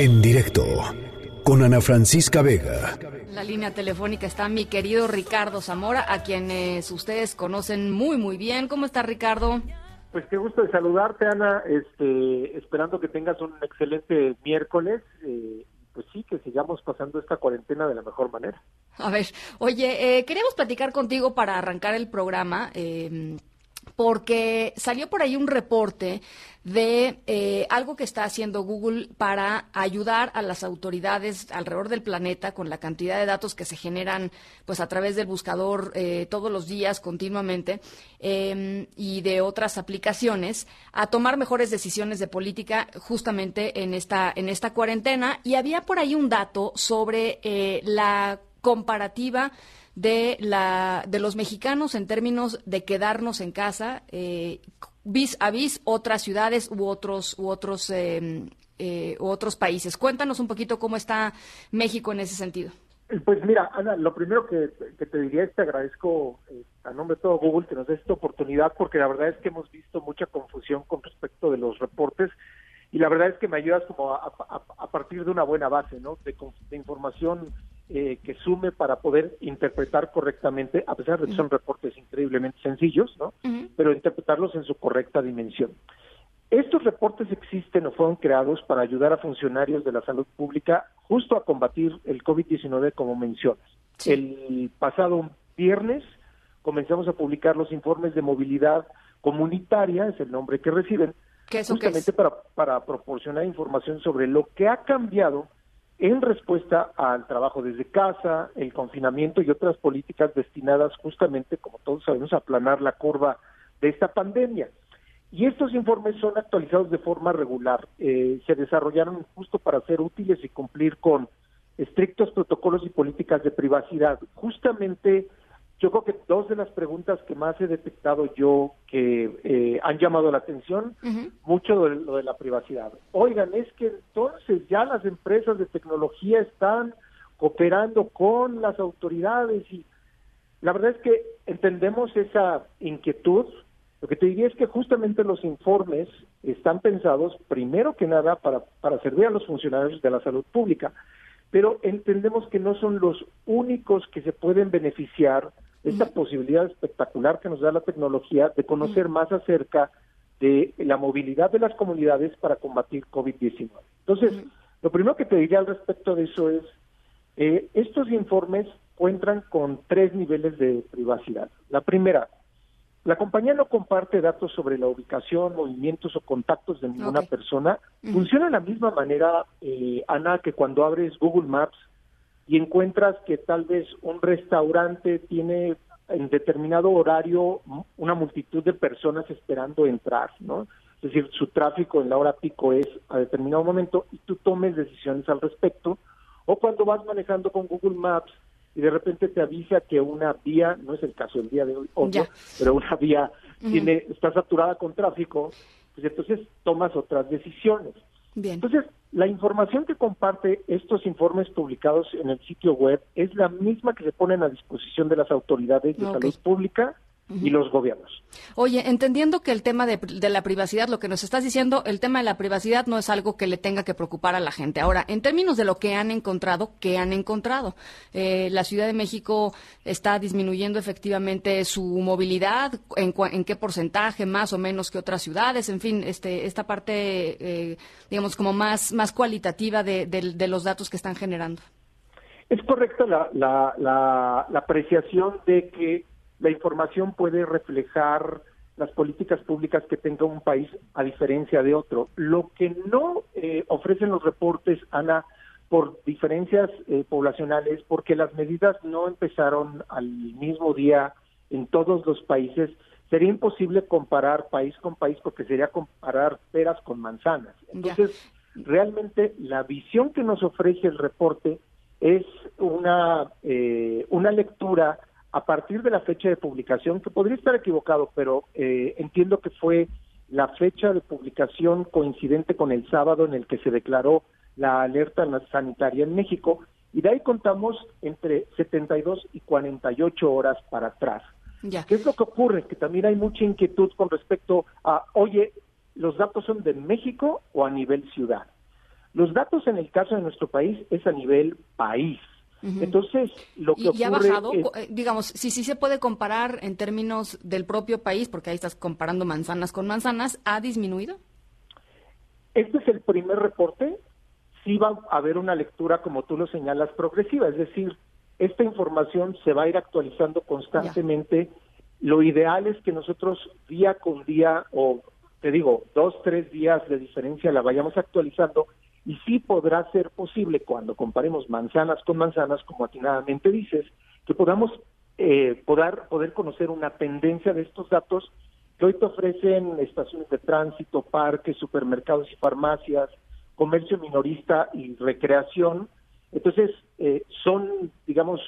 En directo con Ana Francisca Vega. La línea telefónica está mi querido Ricardo Zamora, a quienes ustedes conocen muy muy bien. ¿Cómo está Ricardo? Pues qué gusto de saludarte, Ana. Este, esperando que tengas un excelente miércoles. Eh, pues sí, que sigamos pasando esta cuarentena de la mejor manera. A ver, oye, eh, queríamos platicar contigo para arrancar el programa. Eh, porque salió por ahí un reporte de eh, algo que está haciendo Google para ayudar a las autoridades alrededor del planeta con la cantidad de datos que se generan pues a través del buscador eh, todos los días continuamente em, y de otras aplicaciones a tomar mejores decisiones de política justamente en esta en esta cuarentena. Y había por ahí un dato sobre eh, la comparativa de, la, de los mexicanos en términos de quedarnos en casa, eh, vis a vis otras ciudades u otros, u otros, em, eh, u otros países. Cuéntanos un poquito cómo está México en ese sentido. Pues mira, Ana, lo primero que, te diría es te agradezco eh, a nombre de todo Google que nos des esta oportunidad porque la verdad es que hemos visto mucha confusión con respecto de los reportes y la verdad es que me ayudas como a, partir de una buena base, ¿no? De, de información eh, que sume para poder interpretar correctamente, a pesar de que son reportes increíblemente sencillos, ¿no? Pero interpretarlos en su correcta dimensión. Estos reportes existen o fueron creados para ayudar a funcionarios de la salud pública justo a combatir el COVID-19 como mencionas. El pasado viernes comenzamos a publicar los informes de movilidad comunitaria, es el nombre que reciben, justamente para, para proporcionar información sobre lo que ha cambiado en respuesta al trabajo desde casa, el confinamiento y otras políticas destinadas justamente, como todos sabemos, a aplanar la curva de esta pandemia. Y estos informes son actualizados de forma regular. Eh, se desarrollaron justo para ser útiles y cumplir con estrictos protocolos y políticas de privacidad. Justamente yo creo que dos de las preguntas que más he detectado yo que eh, han llamado la atención, mucho de lo de la privacidad. Oigan, es que entonces ya las empresas de tecnología están cooperando con las autoridades y la verdad es que entendemos esa inquietud. Lo que te diría es que justamente los informes están pensados primero que nada para, para servir a los funcionarios de la salud pública, pero entendemos que no son los únicos que se pueden beneficiar esta posibilidad espectacular que nos da la tecnología de conocer más acerca de la movilidad de las comunidades para combatir COVID-19. Entonces, lo primero que te diría al respecto de eso es, eh, estos informes cuentan con tres niveles de privacidad. La primera, la compañía no comparte datos sobre la ubicación, movimientos o contactos de ninguna persona. Funciona de la misma manera, eh, Ana, que cuando abres Google Maps y encuentras que tal vez un restaurante tiene en determinado horario una multitud de personas esperando entrar, ¿no? Es decir, su tráfico en la hora pico es a determinado momento y tú tomes decisiones al respecto. O cuando vas manejando con Google Maps y de repente te avisa que una vía, no es el caso del día de hoy, obvio, pero una vía tiene, está saturada con tráfico, pues entonces tomas otras decisiones. Entonces, la información que comparte estos informes publicados en el sitio web es la misma que se ponen a disposición de las autoridades de salud pública y los gobiernos. Oye, entendiendo que el tema de, la privacidad, lo que nos estás diciendo, el tema de la privacidad no es algo que le tenga que preocupar a la gente. Ahora, en términos de lo que han encontrado, ¿qué han encontrado? Eh, la Ciudad de México está disminuyendo efectivamente su movilidad, ¿En, en, qué porcentaje, más o menos que otras ciudades, en fin, este, esta parte, eh, digamos, como más, más cualitativa de, de, los datos que están generando. Es correcta la, la, la, la apreciación de que la información puede reflejar las políticas públicas que tenga un país a diferencia de otro. Lo que no eh, ofrecen los reportes, Ana, por diferencias eh, poblacionales, porque las medidas no empezaron al mismo día en todos los países, sería imposible comparar país con país porque sería comparar peras con manzanas. Entonces, realmente la visión que nos ofrece el reporte es una, eh, una lectura a partir de la fecha de publicación, que podría estar equivocado, pero eh, entiendo que fue la fecha de publicación coincidente con el sábado en el que se declaró la alerta sanitaria en México, y de ahí contamos entre 72 y 48 horas para atrás. ¿Qué es lo que ocurre? Que también hay mucha inquietud con respecto a, oye, ¿los datos son de México o a nivel ciudad? Los datos en el caso de nuestro país es a nivel país. Entonces, lo que ¿Y, ha bajado? Eh, digamos, si sí se puede comparar en términos del propio país, porque ahí estás comparando manzanas con manzanas, ¿ha disminuido? Este es el primer reporte. Sí va a haber una lectura, como tú lo señalas, progresiva. Es decir, esta información se va a ir actualizando constantemente. Lo ideal es que nosotros día con día, o te digo, dos, tres días de diferencia la vayamos actualizando y sí podrá ser posible cuando comparemos manzanas con manzanas, como atinadamente dices, que podamos eh, poder, conocer una tendencia de estos datos que hoy te ofrecen estaciones de tránsito, parques, supermercados y farmacias, comercio minorista y recreación. Entonces, eh, son, digamos,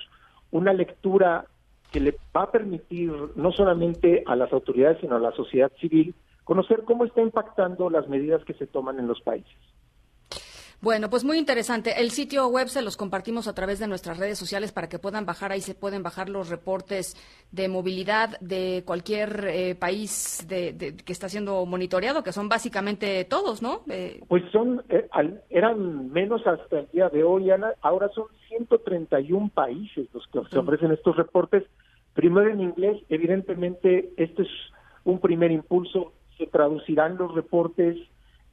una lectura que le va a permitir no solamente a las autoridades, sino a la sociedad civil conocer cómo está impactando las medidas que se toman en los países. Bueno, pues muy interesante. El sitio web se los compartimos a través de nuestras redes sociales para que puedan bajar. Ahí se pueden bajar los reportes de movilidad de cualquier eh, país de, que está siendo monitoreado, que son básicamente todos, ¿no? Eh, pues son, eh, eran menos hasta el día de hoy, Ana. Ahora son 131 países los que se ofrecen estos reportes. Primero en inglés, evidentemente, este es un primer impulso. Se traducirán los reportes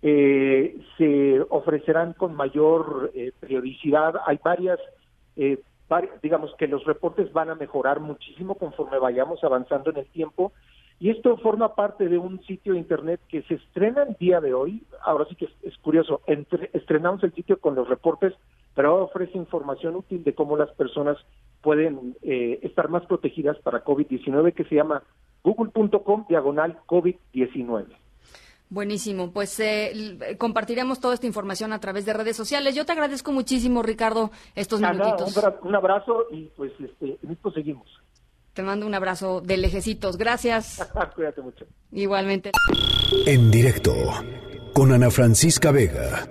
eh, se ofrecerán con mayor eh, periodicidad. Hay varias, eh, digamos que los reportes van a mejorar muchísimo conforme vayamos avanzando en el tiempo. Y esto forma parte de un sitio de internet que se estrena el día de hoy. Ahora sí que es, curioso, estrenamos el sitio con los reportes, pero ahora ofrece información útil de cómo las personas pueden eh, estar más protegidas para COVID-19, que se llama google.com diagonal COVID-19. Buenísimo, pues eh, compartiremos toda esta información a través de redes sociales. Yo te agradezco muchísimo, Ricardo, estos minutitos. Un, abrazo y pues este, seguimos. Te mando un abrazo de lejecitos. Gracias. Cuídate mucho. Igualmente. En directo con Ana Francisca Vega.